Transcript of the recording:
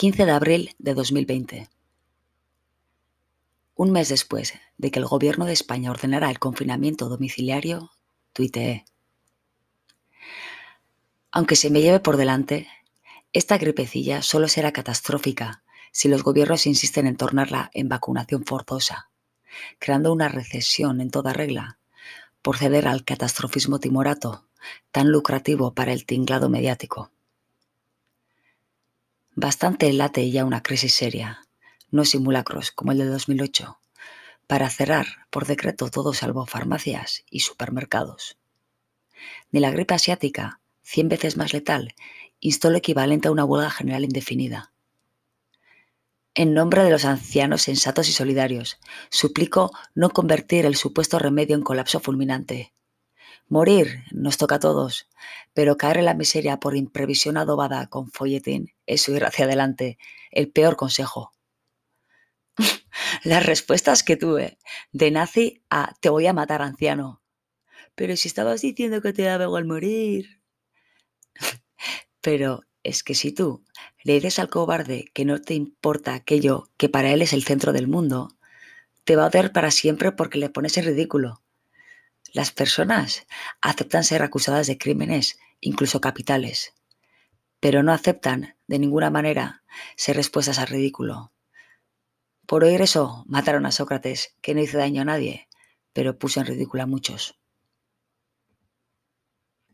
15 de abril de 2020. Un mes después de que el gobierno de España ordenara el confinamiento domiciliario, tuiteé. Aunque se me lleve por delante, esta gripecilla solo será catastrófica si los gobiernos insisten en tornarla en vacunación forzosa, creando una recesión en toda regla, por ceder al catastrofismo timorato, tan lucrativo para el tinglado mediático. Bastante late ya una crisis seria, no simulacros como el de 2008, para cerrar por decreto todo salvo farmacias y supermercados. Ni la gripe asiática, cien veces más letal, instó lo equivalente a una huelga general indefinida. En nombre de los ancianos sensatos y solidarios, suplico no convertir el supuesto remedio en colapso fulminante. Morir nos toca a todos, pero caer en la miseria por imprevisión adobada con folletín es huir hacia adelante, el peor consejo. Las respuestas que tuve, de nazi a te voy a matar anciano. Pero si estabas diciendo que te daba igual morir. Pero es que si tú le dices al cobarde que no te importa aquello que para él es el centro del mundo, te va a odiar para siempre porque le pones en ridículo. Las personas aceptan ser acusadas de crímenes, incluso capitales, pero no aceptan de ninguna manera ser respuestas al ridículo. Por oír eso, mataron a Sócrates, que no hizo daño a nadie, pero puso en ridículo a muchos.